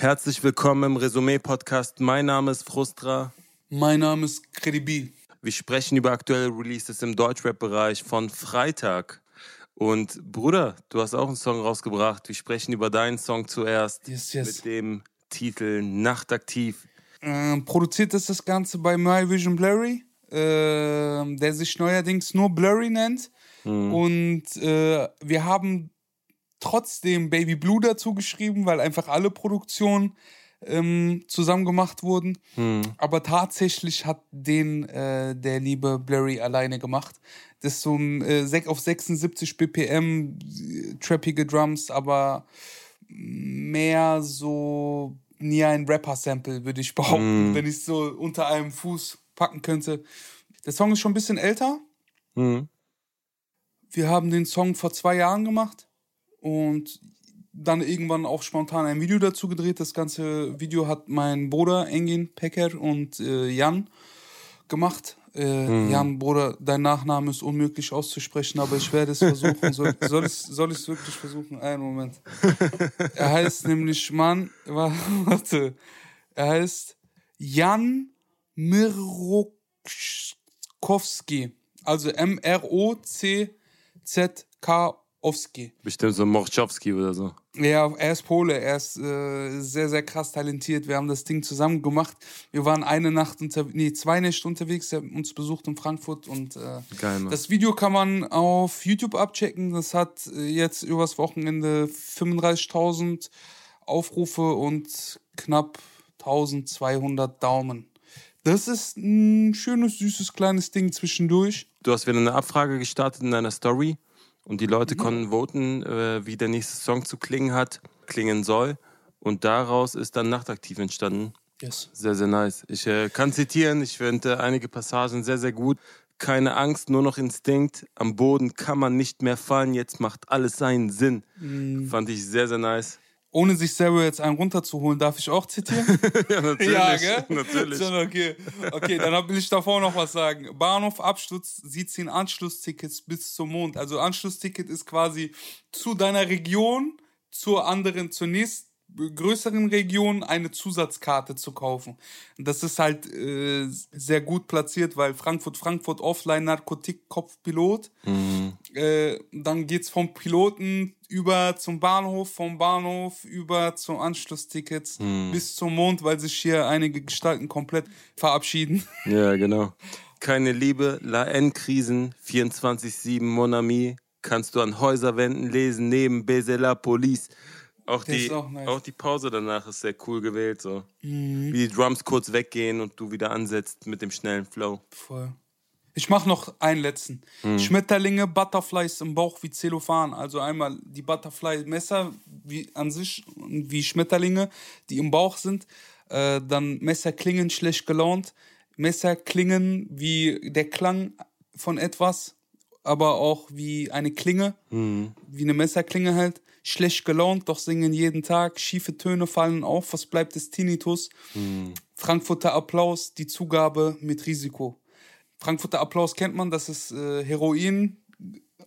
Herzlich willkommen im Resümee-Podcast. Mein Name ist Frustra. Mein Name ist Credibil. Wir sprechen über aktuelle Releases im Deutschrap-Bereich von Freitag. Und Bruder, du hast auch einen Song rausgebracht. Wir sprechen über deinen Song zuerst Yes, yes. mit dem Titel Nachtaktiv. Ähm, produziert ist das Ganze bei My Vision Blurry, ähm, der sich neuerdings nur Blurry nennt. Und äh, wir haben trotzdem Baby Blue dazu geschrieben, weil einfach alle Produktionen ähm, zusammen gemacht wurden. Aber tatsächlich hat den äh, der liebe Blurry alleine gemacht. Das ist so ein äh, auf 76 BPM, äh, trappige Drums, aber mehr so nie ein Rapper-Sample, würde ich behaupten, wenn ich es so unter einem Fuß packen könnte. Der Song ist schon ein bisschen älter. Mhm. Wir haben den Song vor zwei Jahren gemacht und dann irgendwann auch spontan ein Video dazu gedreht. Das ganze Video hat mein Bruder Engin Pecker und äh, Jan gemacht. Äh, Jan, Bruder, dein Nachname ist unmöglich auszusprechen, aber ich werde es versuchen. Soll, soll ich es soll ich's wirklich versuchen? Einen Moment. Er heißt nämlich, Mann, wa- warte. Er heißt Jan Mirokowski. Also M-R-O-C-Z-K-Owski. Bestimmt so Morchowski oder so. Ja, er ist Pole, er ist äh, sehr, sehr krass talentiert. Wir haben das Ding zusammen gemacht. Wir waren eine Nacht unter, nee, zwei Nächte unterwegs, er hat uns besucht in Frankfurt und äh, Geil, das Video kann man auf YouTube abchecken. Das hat äh, jetzt übers Wochenende 35.000 Aufrufe und knapp 1200 Daumen. Das ist ein schönes, süßes, kleines Ding zwischendurch. Du hast wieder eine Abfrage gestartet in deiner Story und die Leute konnten voten, äh, wie der nächste Song zu klingen hat, klingen soll. Und daraus ist dann Nachtaktiv entstanden. Yes. Sehr, sehr nice. Ich äh, kann zitieren, ich finde einige Passagen sehr, sehr gut. Keine Angst, nur noch Instinkt. Am Boden kann man nicht mehr fallen, jetzt macht alles seinen Sinn. Fand ich sehr, sehr nice. Ohne sich selber jetzt einen runterzuholen, darf ich auch zitieren? ja, natürlich. Ja, gell? natürlich. Schon okay. Okay, dann will ich davor noch was sagen. Bahnhof Absturz, sie ziehen Anschlusstickets bis zum Mond. Also Anschlussticket ist quasi zu deiner Region, zur anderen, zur nächsten größeren Region eine Zusatzkarte zu kaufen. Das ist halt äh, sehr gut platziert, weil Frankfurt, Frankfurt Offline Narkotik Kopfpilot. Äh, dann geht's vom Piloten über zum Bahnhof, vom Bahnhof über zum Anschlusstickets bis zum Mond, weil sich hier einige Gestalten komplett verabschieden. Ja, genau. Keine Liebe, La N-Krisen, 24-7 Mon Ami, kannst du an Häuserwänden lesen, neben Baiser la Police. Auch Der die, auch nice. auch die Pause danach ist sehr cool gewählt. So. Wie die Drums kurz weggehen und du wieder ansetzt mit dem schnellen Flow. Voll. Ich mach noch einen letzten. Schmetterlinge, Butterflies im Bauch wie Zellophan. Also einmal die Butterfly-Messer wie an sich wie Schmetterlinge, die im Bauch sind. Äh, dann Messer klingen schlecht gelaunt. Messer klingen wie der Klang von etwas, aber auch wie eine Klinge, wie eine Messerklinge halt. Schlecht gelaunt, doch singen jeden Tag. Schiefe Töne fallen auf. Was bleibt des Tinnitus? Frankfurter Applaus, die Zugabe mit Risiko. Frankfurter Applaus kennt man, das ist äh, Heroin,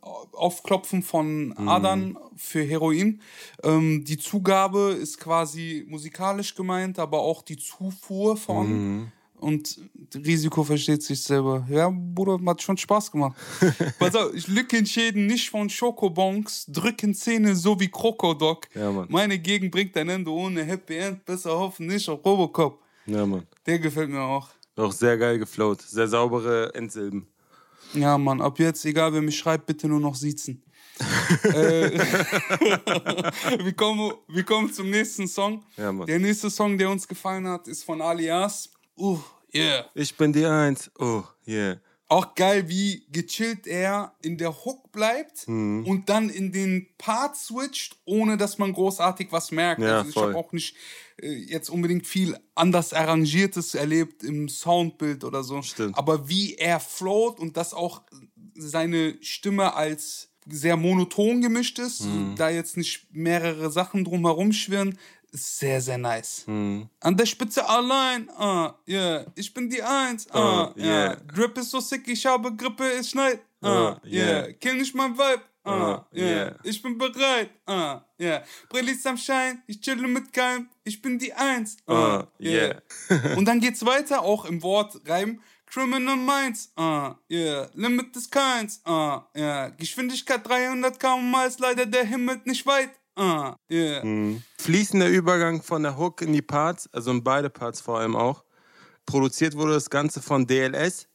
Aufklopfen von Adern für Heroin. Ähm, die Zugabe ist quasi musikalisch gemeint, aber auch die Zufuhr von. Und Risiko versteht sich selber. Ja, Bruder, hat schon Spaß gemacht. Pass auf, lücken Schäden nicht von Schokobons, drücken Zähne so wie Krokodok. Ja, Mann. Meine Gegend bringt ein Ende ohne Happy End, besser hoffen nicht auf Robocop. Ja, Mann. Der gefällt mir auch. Auch sehr geil geflowt. Sehr saubere Endsilben. Ja, Mann, ab jetzt, egal wer mich schreibt, bitte nur noch siezen. äh, wir, kommen, wir kommen zum nächsten Song. Ja. Der nächste Song, der uns gefallen hat, ist von Alias. Uh, yeah. Ich bin die Eins. Oh, yeah. Auch geil, wie gechillt er in der Hook bleibt Mhm. und dann in den Part switcht, ohne dass man großartig was merkt. Ja, also ich habe auch nicht äh, jetzt unbedingt viel anders Arrangiertes erlebt im Soundbild oder so. Stimmt. Aber wie er float und dass auch seine Stimme als sehr monoton gemischt ist, Mhm. da jetzt nicht mehrere Sachen drumherum schwirren, sehr, sehr nice. Mhm. An der Spitze allein, ah, yeah. Ich bin die Eins, ah, Ah, yeah. yeah. Drip ist so sick, ich habe Grippe, es schneit, Ah, ah, yeah. yeah. Kill nicht mein Vibe, Ah, uh, yeah. yeah. Ich bin bereit. Ah, uh, yeah. Brillis am Schein, ich chille mit keinem, ich bin die Eins. Ah, uh, yeah. yeah. Und dann geht's weiter, auch im Wort Reim. Criminal Minds, ah, yeah. Limit des keins, ah, yeah. Geschwindigkeit 300 km ist leider der Himmel nicht weit. Ah, yeah. Mhm. Fließender Übergang von der Hook in die Parts, also in beide Parts vor allem auch. Produziert wurde das Ganze von DLS.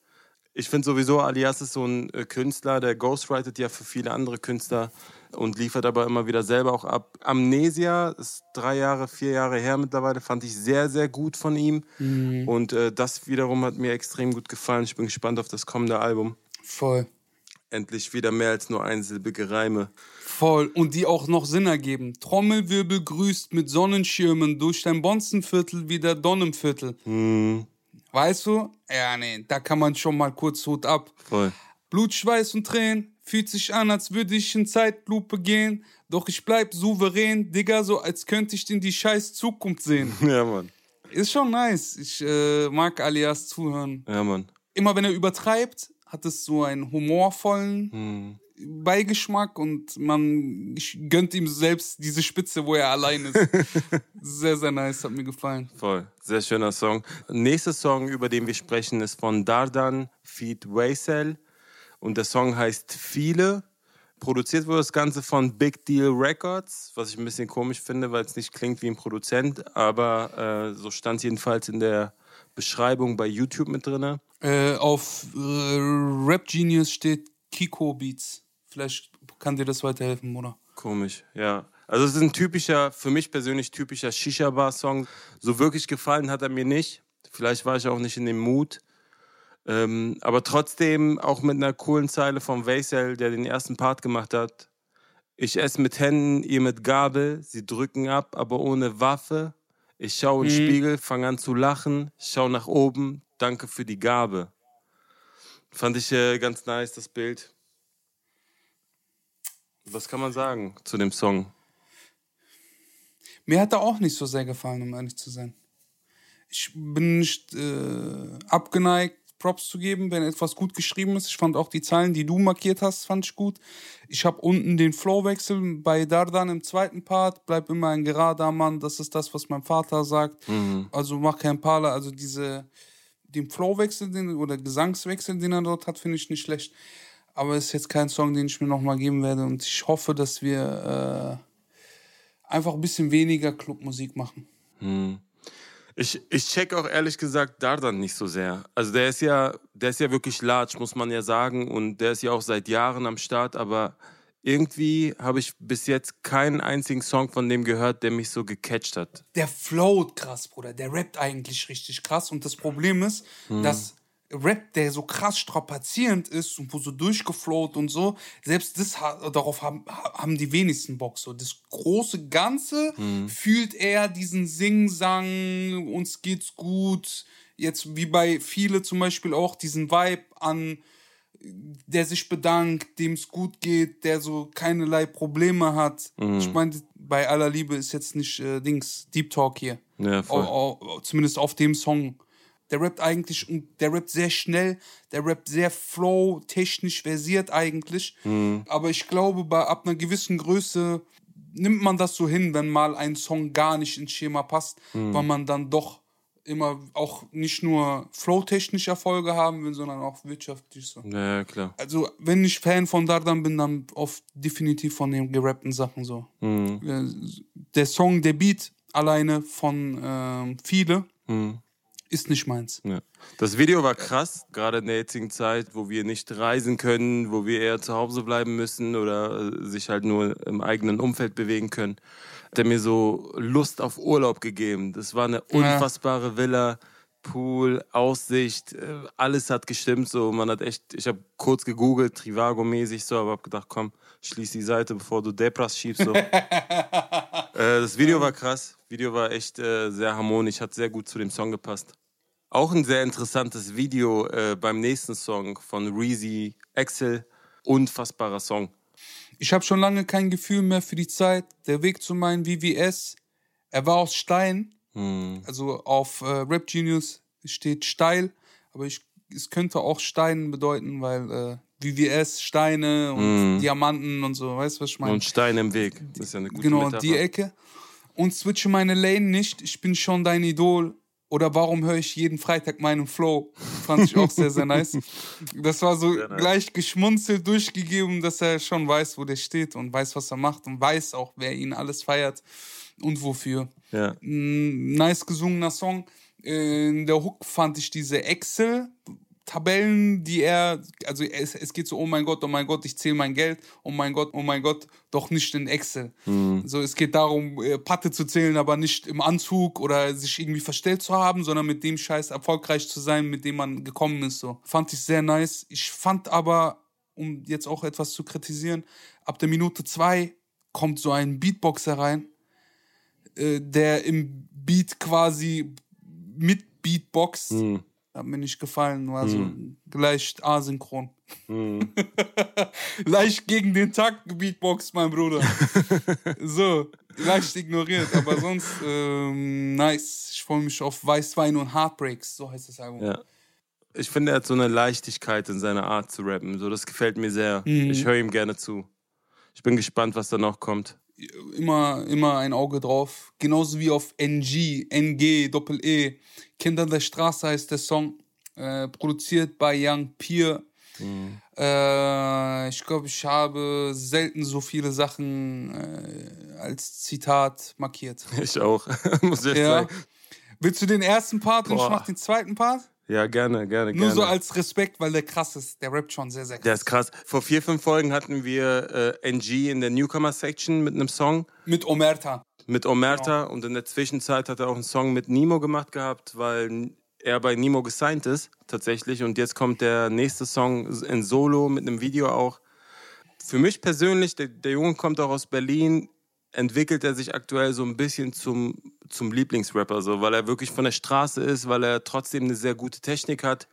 Ich finde sowieso, Alias ist so ein äh, Künstler, der ghostwritet ja für viele andere Künstler und liefert aber immer wieder selber auch ab. Amnesia ist drei Jahre, vier Jahre her mittlerweile, fand ich sehr, sehr gut von ihm. Mhm. Und äh, das wiederum hat mir extrem gut gefallen. Ich bin gespannt auf das kommende Album. Voll. Endlich wieder mehr als nur einsilbige Reime. Voll. Und die auch noch Sinn ergeben. Trommelwirbel grüßt mit Sonnenschirmen durch dein Bonzenviertel wie der Donnenviertel. Mhm. Weißt du? Ja, nee, da kann man schon mal kurz Hut ab. Voll. Blut, Schweiß und Tränen. Fühlt sich an, als würde ich in Zeitlupe gehen. Doch ich bleib souverän, Digga, so als könnte ich in die scheiß Zukunft sehen. Ja, Mann. Ist schon nice. Ich äh, mag Alias zuhören. Ja, Mann. Immer wenn er übertreibt, hat es so einen humorvollen hm. Beigeschmack und man gönnt ihm selbst diese Spitze, wo er allein ist. sehr, sehr nice, hat mir gefallen. Voll, sehr schöner Song. Nächster Song, über den wir sprechen, ist von Dardan Feed Waysel und der Song heißt Viele. Produziert wurde das Ganze von Big Deal Records, was ich ein bisschen komisch finde, weil es nicht klingt wie ein Produzent, aber äh, so stand es jedenfalls in der Beschreibung bei YouTube mit drin. Äh, auf äh, Rap Genius steht Kiko Beats. Vielleicht kann dir das weiterhelfen, oder? Komisch, ja. Also es ist ein typischer, für mich persönlich typischer Shisha-Bar-Song. So wirklich gefallen hat er mir nicht. Vielleicht war ich auch nicht in dem Mut. Ähm, aber trotzdem auch mit einer coolen Zeile von Weisel, der den ersten Part gemacht hat. Ich esse mit Händen, ihr mit Gabel, sie drücken ab, aber ohne Waffe. Ich schaue in den mhm. Spiegel, fange an zu lachen, schau nach oben, danke für die Gabe. Fand ich äh, ganz nice, das Bild. Was kann man sagen zu dem Song? Mir hat er auch nicht so sehr gefallen, um ehrlich zu sein. Ich bin nicht äh, abgeneigt, Props zu geben, wenn etwas gut geschrieben ist. Ich fand auch die Zeilen, die du markiert hast, fand ich gut. Ich habe unten den Flowwechsel bei Dardan im zweiten Part. Bleib immer ein gerader Mann. Das ist das, was mein Vater sagt. Mhm. Also mach kein Parler. Also diese, den Flowwechsel den, oder Gesangswechsel, den er dort hat, finde ich nicht schlecht. Aber es ist jetzt kein Song, den ich mir nochmal geben werde. Und ich hoffe, dass wir äh, einfach ein bisschen weniger Clubmusik machen. Mhm. Ich, ich check auch ehrlich gesagt Dardan nicht so sehr. Also der ist ja, der ist ja wirklich large, muss man ja sagen. Und der ist ja auch seit Jahren am Start, aber irgendwie habe ich bis jetzt keinen einzigen Song von dem gehört, der mich so gecatcht hat. Der flowt krass, Bruder. Der rappt eigentlich richtig krass. Und das Problem ist, hm. dass Rap, der so krass strapazierend ist und wo so durchgeflowt und so, selbst das darauf haben, haben die wenigsten Bock. So das große Ganze mhm. fühlt er diesen Sing-Sang, uns geht's gut. Jetzt wie bei viele zum Beispiel auch diesen Vibe an, der sich bedankt, dem es gut geht, der so keinerlei Probleme hat. Mhm. Ich meine, bei aller Liebe ist jetzt nicht äh, Dings Deep Talk hier. Ja, voll. O, o, zumindest auf dem Song der rappt eigentlich und der rappt sehr schnell, der rappt sehr flow, technisch versiert eigentlich. Mhm. Aber ich glaube, bei ab einer gewissen Größe nimmt man das so hin, wenn mal ein Song gar nicht ins Schema passt, mhm. weil man dann doch immer auch nicht nur flow-technisch Erfolge haben will, sondern auch wirtschaftlich so. Ja, klar. Also, wenn ich Fan von Dardan bin, dann oft definitiv von den gerappten Sachen so. Mhm. Der Song, der Beat alleine von ähm, Viele. Mhm ist nicht meins. Ja. Das Video war krass, gerade in der jetzigen Zeit, wo wir nicht reisen können, wo wir eher zu Hause bleiben müssen oder äh, sich halt nur im eigenen Umfeld bewegen können. Hat er mir so Lust auf Urlaub gegeben. Das war eine unfassbare Villa. Pool, Aussicht, äh, alles hat gestimmt. So, man hat echt, ich habe kurz gegoogelt, Trivago-mäßig so, aber hab gedacht, komm, schließ die Seite, bevor du Depras schiebst. So. äh, das Video war krass. Video war echt äh, sehr harmonisch, hat sehr gut zu dem Song gepasst. Auch ein sehr interessantes Video äh, beim nächsten Song von Reezy Axel. Unfassbarer Song. Ich habe schon lange kein Gefühl mehr für die Zeit. Der Weg zu meinem VVS, er war aus Stein. Hm. Also auf äh, Rap Genius steht steil, aber ich es könnte auch Stein bedeuten, weil äh, VVS, Steine und Mm. Diamanten und so, weißt du, was ich meine? Und Stein im Weg. Das ist ja eine gute Genau, Metapher. die Ecke. Und switche meine Lane nicht, ich bin schon dein Idol. Oder warum höre ich jeden Freitag meinen Flow? Fand ich auch sehr, sehr nice. Das war so nice. gleich geschmunzelt durchgegeben, dass er schon weiß, wo der steht und weiß, was er macht und weiß auch, wer ihn alles feiert und wofür. Ja. Mm, nice gesungener Song. Äh, In der Hook fand ich diese Excel-Tabellen, die er, also es, es geht so, oh mein Gott, oh mein Gott, ich zähle mein Geld, oh mein Gott, oh mein Gott, doch nicht in Excel. So, es geht darum, äh, Patte zu zählen, aber nicht im Anzug oder sich irgendwie verstellt zu haben, sondern mit dem Scheiß erfolgreich zu sein, mit dem man gekommen ist. So. Fand ich sehr nice. Ich fand aber, um jetzt auch etwas zu kritisieren, ab der Minute zwei kommt so ein Beatboxer rein, äh, der im Beat quasi mit Beatbox. Hm. Hat mir nicht gefallen, war so leicht asynchron. Hm. leicht gegen den Takt gebeatboxt, mein Bruder. so, leicht ignoriert, aber sonst ähm, nice. Ich freue mich auf Weißwein und Heartbreaks, so heißt das Album. Ja. Ich finde, er hat so eine Leichtigkeit in seiner Art zu rappen. So, das gefällt mir sehr. Mhm. Ich höre ihm gerne zu. Ich bin gespannt, was da noch kommt. Immer, immer ein Auge drauf. Genauso wie auf NG, NG, Doppel E. Kinder der Straße heißt der Song. Äh, produziert bei Young Peer. Äh, ich glaube, ich habe selten so viele Sachen äh, als Zitat markiert. Ich auch, muss ich Ja. sagen. Willst du den ersten Part und ich Boah. mach den zweiten Part? Ja, gerne, gerne, Nur gerne. so als Respekt, weil der krass ist. Der rappt schon sehr, sehr krass. Der ist krass. Vor vier, fünf Folgen hatten wir äh, NG in der Newcomer-Section mit einem Song Mit Omerta. mit Omerta Genau. und in der Zwischenzeit hat er auch einen Song mit Nemo gemacht gehabt, weil er bei Nemo gesigned ist, tatsächlich. Und jetzt kommt der nächste Song in Solo mit einem Video auch. Für mich persönlich, der, der Junge kommt auch aus Berlin, entwickelt er sich aktuell so ein bisschen zum, zum Lieblingsrapper, so, weil er wirklich von der Straße ist, weil er trotzdem eine sehr gute Technik hat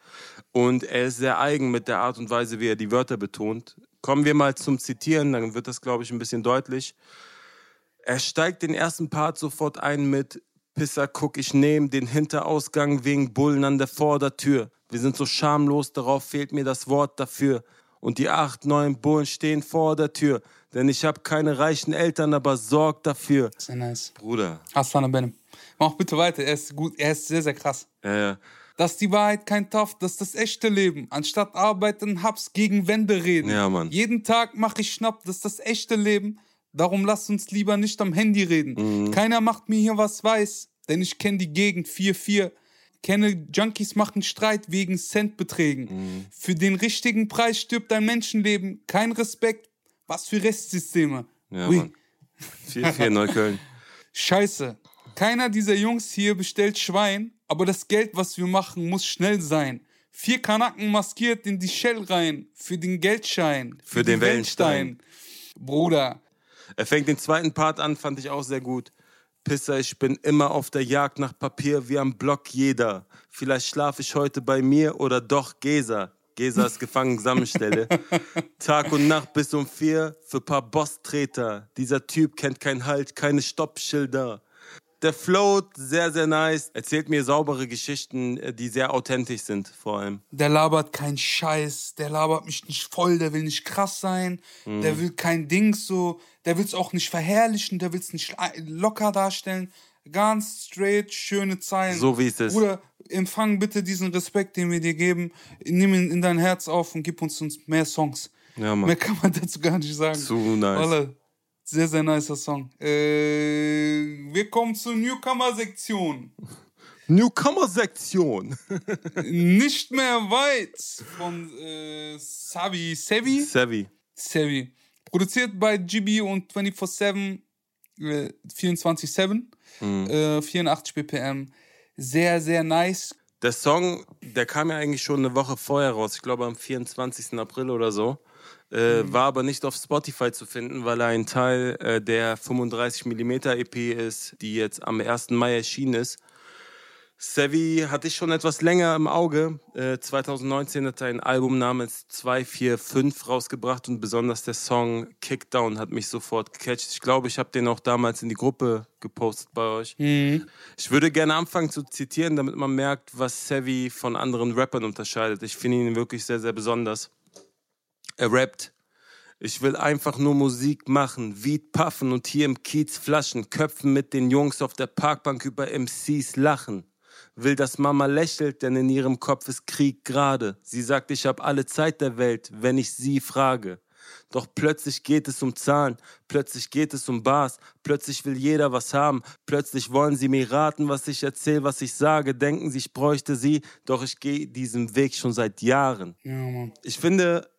und er ist sehr eigen mit der Art und Weise, wie er die Wörter betont. Kommen wir mal zum Zitieren, dann wird das, glaube ich, ein bisschen deutlich. Er steigt den ersten Part sofort ein mit Pisser, guck, ich nehm den Hinterausgang wegen Bullen an der Vordertür. Wir sind so schamlos, darauf fehlt mir das Wort dafür. Und die acht, neun Bullen stehen vor der Tür. Denn ich hab keine reichen Eltern, aber sorg dafür. Sehr nice. Bruder. Hassan Benem. Mach bitte weiter. Er ist gut. Er ist sehr, sehr krass. Ja, ja. Das ist die Wahrheit, kein Tough, das ist das echte Leben. Anstatt arbeiten, hab's gegen Wände reden. Ja, Mann. Jeden Tag mach ich Schnapp, das ist das echte Leben. Darum lasst uns lieber nicht am Handy reden. Mhm. Keiner macht mir hier was weiß, denn ich kenne die Gegend 4-4. Kenne Junkies machen Streit wegen Centbeträgen. Mhm. Für den richtigen Preis stirbt ein Menschenleben. Kein Respekt. Was für Restsysteme. Ja, Ui. Mann. 4-4 Neukölln. Scheiße. Keiner dieser Jungs hier bestellt Schwein, aber das Geld, was wir machen, muss schnell sein. Vier Kanaken maskiert in die Shell rein. Für den Geldschein. Für den die Wellenstein. Bruder. Er fängt den zweiten Part an, fand ich auch sehr gut. Pisser, ich bin immer auf der Jagd nach Papier wie am Block jeder. Vielleicht schlafe ich heute bei mir oder doch Gesa. Gesa ist Gefangensammelstelle. Tag und Nacht bis um vier für paar Bosstreter. Dieser Typ kennt kein Halt, keine Stoppschilder. Der float sehr, sehr nice. Erzählt mir saubere Geschichten, äh, die sehr authentisch sind, vor allem. Der labert kein Scheiß, der labert mich nicht voll, der will nicht krass sein, Mhm. der will kein Dings so, der will es auch nicht verherrlichen, der will es nicht locker darstellen. Ganz straight, schöne Zeilen. So wie es ist. Bruder, empfang bitte diesen Respekt, den wir dir geben. Nimm ihn in dein Herz auf und gib uns, uns mehr Songs. Ja, Mann. Mehr kann man dazu gar nicht sagen. Zu nice. Wallah, sehr, sehr nicer Song. Äh, wir kommen zur Newcomer-Sektion. Newcomer-Sektion. Nicht mehr weit von äh, Savi Sevi. Savvy. Sevi. Produziert bei GB und 24-7, äh, 24-7, Mhm. äh, 84 BPM. Sehr, sehr nice. Der Song, der kam ja eigentlich schon eine Woche vorher raus, ich glaube am 24. April oder so. Äh, War aber nicht auf Spotify zu finden, weil er ein Teil äh, der 35mm EP ist, die jetzt am 1. Mai erschienen ist. Sevi hatte ich schon etwas länger im Auge. Äh, 2019 hat er ein Album namens 245 rausgebracht und besonders der Song Kickdown hat mich sofort gecatcht. Ich glaube, ich habe den auch damals in die Gruppe gepostet bei euch. Mhm. Ich würde gerne anfangen zu zitieren, damit man merkt, was Sevi von anderen Rappern unterscheidet. Ich finde ihn wirklich sehr, sehr besonders. Er rappt. Ich will einfach nur Musik machen, Weed puffen und hier im Kiez Flaschen, Köpfen mit den Jungs auf der Parkbank über MCs lachen will, dass Mama lächelt, denn in ihrem Kopf ist Krieg gerade. Sie sagt, ich habe alle Zeit der Welt, wenn ich sie frage. Doch plötzlich geht es um Zahlen, plötzlich geht es um Bars, plötzlich will jeder was haben, plötzlich wollen sie mir raten, was ich erzähle, was ich sage, denken sie, ich bräuchte sie, doch ich gehe diesen Weg schon seit Jahren. Ja, ich finde,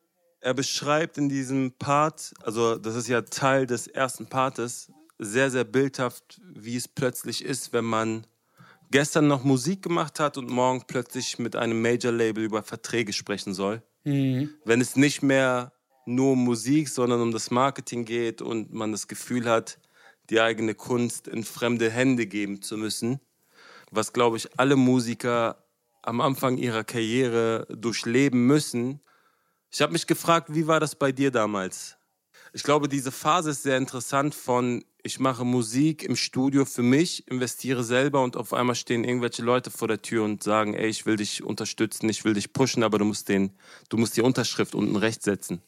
er beschreibt in diesem Part, also das ist ja Teil des ersten Partes, sehr, sehr bildhaft, wie es plötzlich ist, wenn man gestern noch Musik gemacht hat und morgen plötzlich mit einem Major-Label über Verträge sprechen soll. Mhm. Wenn es nicht mehr nur um Musik, sondern um das Marketing geht und man das Gefühl hat, die eigene Kunst in fremde Hände geben zu müssen, was, glaube ich, alle Musiker am Anfang ihrer Karriere durchleben müssen. Ich habe mich gefragt, wie war das bei dir damals? Ich glaube, diese Phase ist sehr interessant von ich mache Musik im Studio für mich, investiere selber und auf einmal stehen irgendwelche Leute vor der Tür und sagen, ey, ich will dich unterstützen, ich will dich pushen, aber du musst den, du musst die Unterschrift unten rechts setzen.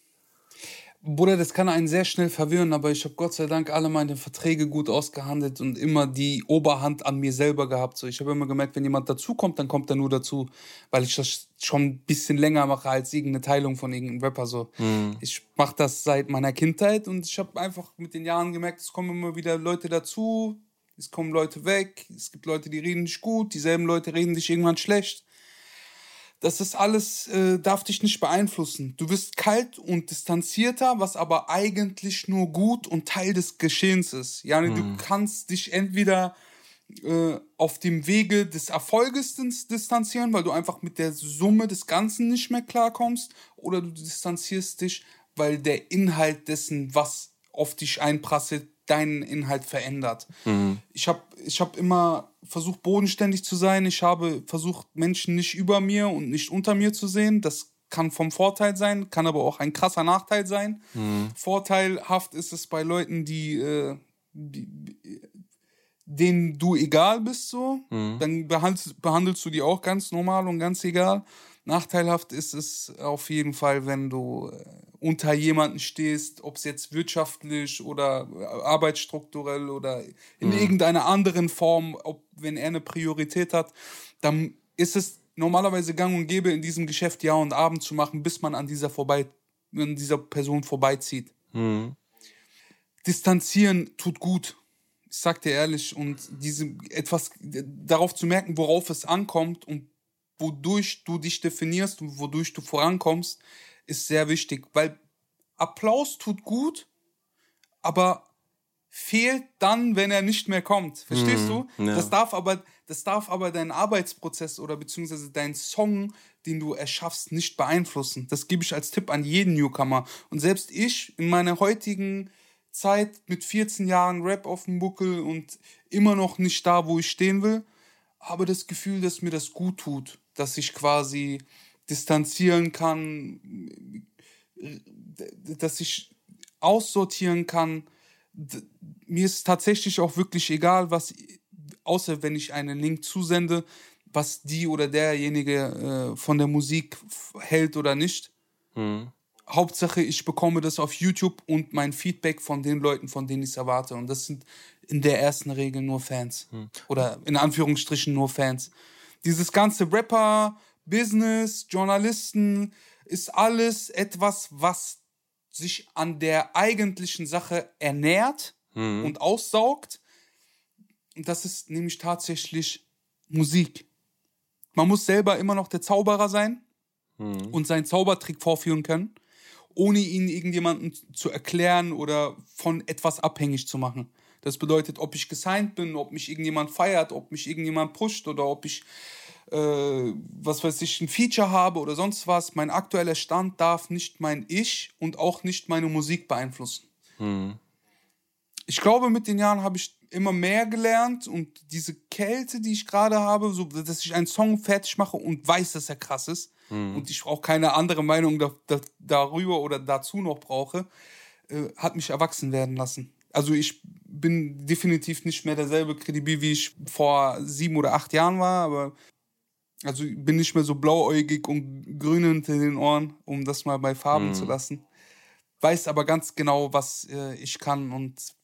Bruder, das kann einen sehr schnell verwirren, aber ich habe Gott sei Dank alle meine Verträge gut ausgehandelt und immer die Oberhand an mir selber gehabt. So, ich habe immer gemerkt, wenn jemand dazukommt, dann kommt er nur dazu, weil ich das schon ein bisschen länger mache als irgendeine Teilung von irgendeinem Rapper. So. Mhm. Ich mache das seit meiner Kindheit und ich habe einfach mit den Jahren gemerkt, es kommen immer wieder Leute dazu, es kommen Leute weg, es gibt Leute, die reden dich gut, dieselben Leute reden dich irgendwann schlecht das ist alles, äh, darf dich nicht beeinflussen. Du wirst kalt und distanzierter, was aber eigentlich nur gut und Teil des Geschehens ist. Ja, hm. du kannst dich entweder äh, auf dem Wege des Erfolges distanzieren, weil du einfach mit der Summe des Ganzen nicht mehr klarkommst, oder du distanzierst dich, weil der Inhalt dessen, was auf dich einprasselt, deinen Inhalt verändert. Mhm. Ich habe ich hab immer versucht, bodenständig zu sein. Ich habe versucht, Menschen nicht über mir und nicht unter mir zu sehen. Das kann vom Vorteil sein, kann aber auch ein krasser Nachteil sein. Mhm. Vorteilhaft ist es bei Leuten, die, äh, die denen du egal bist, so. Mhm. Dann behandelst, behandelst du die auch ganz normal und ganz egal. Nachteilhaft ist es auf jeden Fall, wenn du äh, unter jemanden stehst, ob es jetzt wirtschaftlich oder äh, arbeitsstrukturell oder in mhm. irgendeiner anderen Form, ob wenn er eine Priorität hat, dann ist es normalerweise gang und gäbe in diesem Geschäft Ja und Abend zu machen, bis man an dieser vorbei, an dieser Person vorbeizieht. Mhm. Distanzieren tut gut. Ich sag dir ehrlich, und diese etwas darauf zu merken, worauf es ankommt und wodurch du dich definierst und wodurch du vorankommst, ist sehr wichtig, weil Applaus tut gut, aber fehlt dann, wenn er nicht mehr kommt. Verstehst mm, du? Ja. Das darf aber, das darf aber deinen Arbeitsprozess oder beziehungsweise deinen Song, den du erschaffst, nicht beeinflussen. Das gebe ich als Tipp an jeden Newcomer. Und selbst ich in meiner heutigen Zeit mit 14 Jahren Rap auf dem Buckel und immer noch nicht da, wo ich stehen will, habe das Gefühl, dass mir das gut tut dass ich quasi distanzieren kann, dass ich aussortieren kann. Mir ist tatsächlich auch wirklich egal, was, außer wenn ich einen Link zusende, was die oder derjenige äh, von der Musik hält oder nicht. Mhm. Hauptsache, ich bekomme das auf YouTube und mein Feedback von den Leuten, von denen ich es erwarte. Und das sind in der ersten Regel nur Fans. Mhm. Oder in Anführungsstrichen nur Fans. Dieses ganze Rapper, Business, Journalisten ist alles etwas, was sich an der eigentlichen Sache ernährt mhm. und aussaugt. Und das ist nämlich tatsächlich Musik. Man muss selber immer noch der Zauberer sein mhm. und seinen Zaubertrick vorführen können, ohne ihn irgendjemandem zu erklären oder von etwas abhängig zu machen. Das bedeutet, ob ich gesigned bin, ob mich irgendjemand feiert, ob mich irgendjemand pusht oder ob ich, äh, was weiß ich, ein Feature habe oder sonst was. Mein aktueller Stand darf nicht mein Ich und auch nicht meine Musik beeinflussen. Mhm. Ich glaube, mit den Jahren habe ich immer mehr gelernt und diese Kälte, die ich gerade habe, so dass ich einen Song fertig mache und weiß, dass er krass ist mhm. und ich auch keine andere Meinung da, da, darüber oder dazu noch brauche, äh, hat mich erwachsen werden lassen. Also ich bin definitiv nicht mehr derselbe Kredibil, wie ich vor sieben oder acht Jahren war, aber also bin nicht mehr so blauäugig und grün hinter den Ohren, um das mal bei Farben mhm. zu lassen. Weiß aber ganz genau, was äh, ich kann und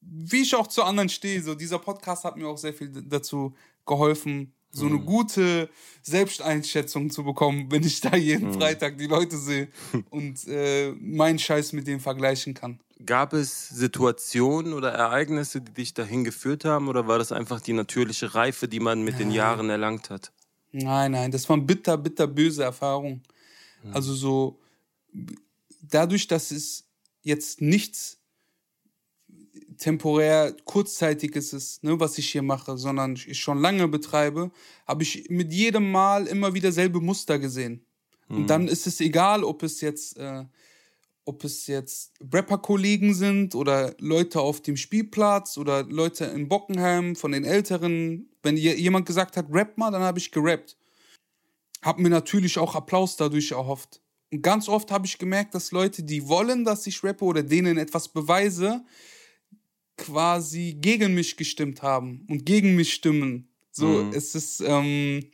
wie ich auch zu anderen stehe. So dieser Podcast hat mir auch sehr viel dazu geholfen, so eine mhm. gute Selbsteinschätzung zu bekommen, wenn ich da jeden mhm. Freitag die Leute sehe und äh, meinen Scheiß mit denen vergleichen kann. Gab es Situationen oder Ereignisse, die dich dahin geführt haben, oder war das einfach die natürliche Reife, die man mit den Jahren erlangt hat? Nein, nein, das waren bitter, bitter böse Erfahrungen. Mhm. Also so, dadurch, dass es jetzt nichts temporär kurzzeitiges ist, ne, was ich hier mache, sondern ich schon lange betreibe, habe ich mit jedem Mal immer wieder selbe Muster gesehen. Mhm. Und dann ist es egal, ob es jetzt, äh, ob es jetzt Rapper-Kollegen sind oder Leute auf dem Spielplatz oder Leute in Bockenheim von den Älteren. Wenn jemand gesagt hat, rap mal, dann habe ich gerappt. Hab mir natürlich auch Applaus dadurch erhofft. Und ganz oft habe ich gemerkt, dass Leute, die wollen, dass ich rappe oder denen etwas beweise, quasi gegen mich gestimmt haben und gegen mich stimmen. So, mhm. es ist, ähm,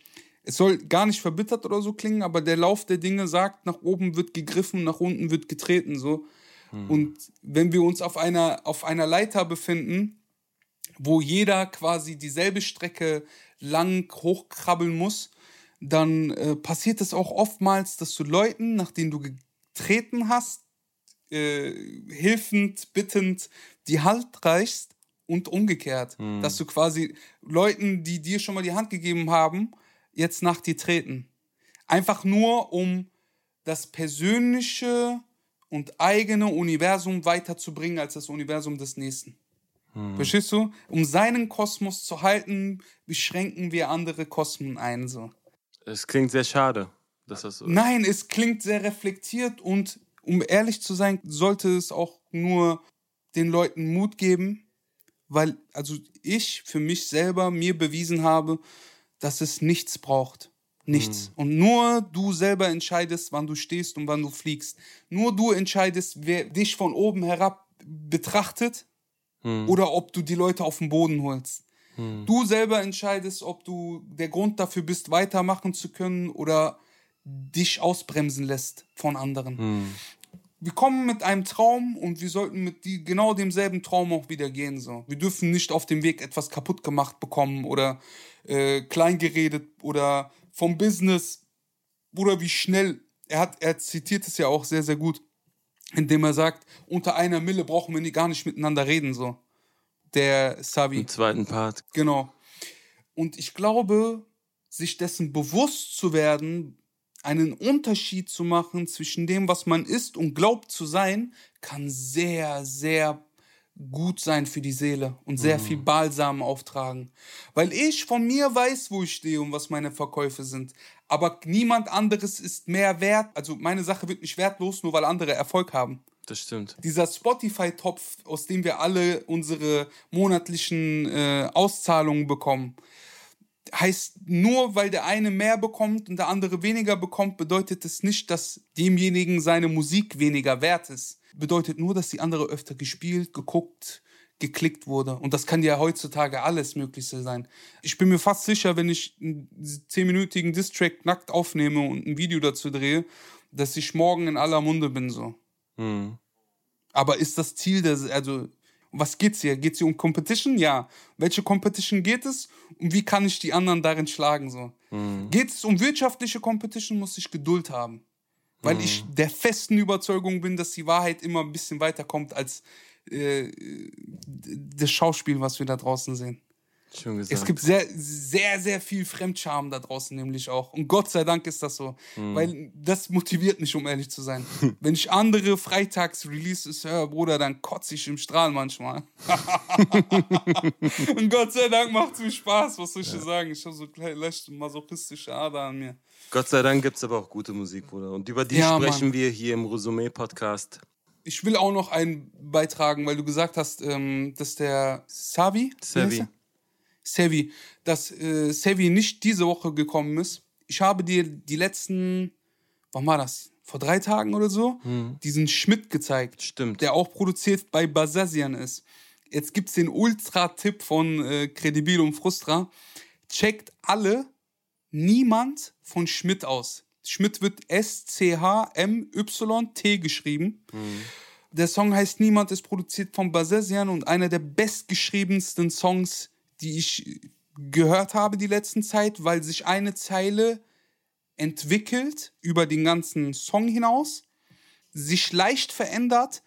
es soll gar nicht verbittert oder so klingen, aber der Lauf der Dinge sagt, nach oben wird gegriffen, nach unten wird getreten, so. Mhm. Und wenn wir uns auf einer, auf einer Leiter befinden, wo jeder quasi dieselbe Strecke lang hochkrabbeln muss, dann äh, passiert es auch oftmals, dass du Leuten, nachdem du getreten hast, äh, hilfend, bittend die Hand reichst und umgekehrt. Mhm. Dass du quasi Leuten, die dir schon mal die Hand gegeben haben, jetzt nach dir treten. Einfach nur, um das persönliche und eigene Universum weiterzubringen als das Universum des Nächsten. Hm. Verstehst du? Um seinen Kosmos zu halten, beschränken wir andere Kosmen ein. So. Es klingt sehr schade, dass das so ist. Nein, es klingt sehr reflektiert und um ehrlich zu sein, sollte es auch nur den Leuten Mut geben, weil also ich für mich selber mir bewiesen habe, dass es nichts braucht. Nichts. Mhm. Und nur du selber entscheidest, wann du stehst und wann du fliegst. Nur du entscheidest, wer dich von oben herab betrachtet mhm. oder ob du die Leute auf den Boden holst. Mhm. Du selber entscheidest, ob du der Grund dafür bist, weitermachen zu können oder dich ausbremsen lässt von anderen. Mhm. Wir kommen mit einem Traum und wir sollten mit die, genau demselben Traum auch wieder gehen. So. Wir dürfen nicht auf dem Weg etwas kaputt gemacht bekommen oder äh, kleingeredet oder vom Business oder wie schnell. Er hat, er zitiert es ja auch sehr, sehr gut, indem er sagt, unter einer Mille brauchen wir gar nicht miteinander reden. So. Der Savi. Im zweiten Part. Genau. Und ich glaube, sich dessen bewusst zu werden, einen Unterschied zu machen zwischen dem, was man ist und glaubt zu sein, kann sehr, sehr gut sein für die Seele und sehr mhm. viel Balsam auftragen. Weil ich von mir weiß, wo ich stehe und was meine Verkäufe sind. Aber niemand anderes ist mehr wert. Also meine Sache wird nicht wertlos, nur weil andere Erfolg haben. Das stimmt. Dieser Spotify-Topf, aus dem wir alle unsere monatlichen äh, Auszahlungen bekommen, heißt nur, weil der eine mehr bekommt und der andere weniger bekommt, bedeutet es nicht, dass demjenigen seine Musik weniger wert ist. Bedeutet nur, dass die andere öfter gespielt, geguckt, geklickt wurde. Und das kann ja heutzutage alles Mögliche sein. Ich bin mir fast sicher, wenn ich einen zehnminütigen Distrack nackt aufnehme und ein Video dazu drehe, dass ich morgen in aller Munde bin so. Mhm. Aber ist das Ziel, der, also was geht's hier? Geht's hier um Competition? Ja. Welche Competition geht es? Und wie kann ich die anderen darin schlagen? So. Mhm. Geht es um wirtschaftliche Competition, muss ich Geduld haben. Weil mhm. ich der festen Überzeugung bin, dass die Wahrheit immer ein bisschen weiterkommt als äh, das Schauspiel, was wir da draußen sehen. Schön gesagt. Es gibt sehr, sehr, sehr viel Fremdscham da draußen, nämlich auch. Und Gott sei Dank ist das so. Mhm. Weil das motiviert mich, um ehrlich zu sein. Wenn ich andere Freitags-Releases höre, Bruder, dann kotze ich im Strahl manchmal. Und Gott sei Dank macht es mir Spaß, was soll ich ja. sagen? Ich habe so leicht masochistische Ader an mir. Gott sei Dank gibt es aber auch gute Musik, Bruder. Und über die ja, sprechen Mann. wir hier im Resümee-Podcast. ich will auch noch einen beitragen, weil du gesagt hast, ähm, dass der Savi, Sevi. Sevi, dass äh, Sevi nicht diese Woche gekommen ist. Ich habe dir die letzten, wann war das? Vor drei Tagen oder so, diesen Schmidt gezeigt. Stimmt. Der auch produziert bei Basazian ist. Jetzt gibt's den Ultra-Tipp von äh, Credibil und Frustra. Checkt alle niemand von Schmidt aus. Schmidt wird S-C-H-M-Y-T geschrieben. Der Song heißt Niemand, ist produziert von Basazian und einer der bestgeschriebensten Songs, die ich gehört habe die letzten Zeit, weil sich eine Zeile entwickelt über den ganzen Song hinaus, sich leicht verändert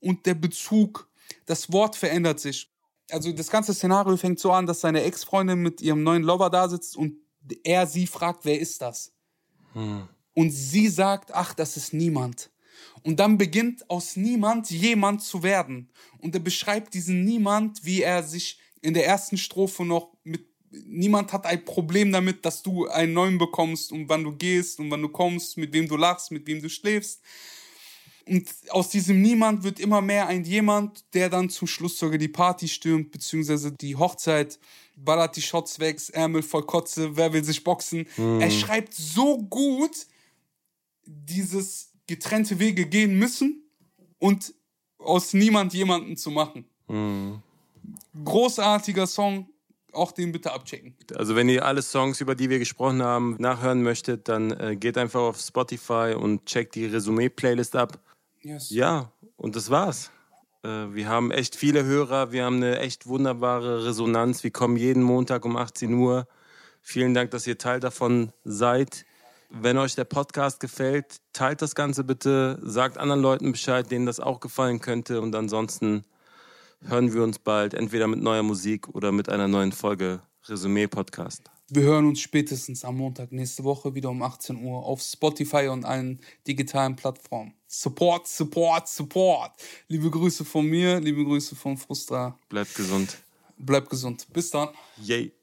und der Bezug, das Wort verändert sich. Also das ganze Szenario fängt so an, dass seine Ex-Freundin mit ihrem neuen Lover da sitzt und er sie fragt, wer ist das? Und sie sagt, ach, das ist niemand. Und dann beginnt aus niemand jemand zu werden. Und er beschreibt diesen niemand, wie er sich in der ersten Strophe noch mit niemand hat ein Problem damit, dass du einen neuen bekommst und wann du gehst und wann du kommst, mit wem du lachst, mit wem du schläfst. Und aus diesem Niemand wird immer mehr ein Jemand, der dann zum Schluss sogar die Party stürmt, beziehungsweise die Hochzeit, ballert die Shots weg, Ärmel voll Kotze, wer will sich boxen. Er schreibt so gut dieses getrennte Wege gehen müssen und aus niemand jemanden zu machen. Großartiger Song, auch den bitte abchecken. Also wenn ihr alle Songs, über die wir gesprochen haben, nachhören möchtet, dann äh, geht einfach auf Spotify und checkt die Resümee-Playlist ab. Yes. Ja, und das war's. Äh, wir haben echt viele Hörer, wir haben eine echt wunderbare Resonanz. Wir kommen jeden Montag um 18 Uhr. Vielen Dank, dass ihr Teil davon seid. Wenn euch der Podcast gefällt, teilt das Ganze bitte, sagt anderen Leuten Bescheid, denen das auch gefallen könnte. Und ansonsten hören wir uns bald, entweder mit neuer Musik oder mit einer neuen Folge Resümee-Podcast. Wir hören uns spätestens am Montag nächste Woche wieder um 18 Uhr auf Spotify und allen digitalen Plattformen. Support, Support, Support. Liebe Grüße von mir, liebe Grüße von Frustra. Bleibt gesund. Bleibt gesund. Bis dann. Yay.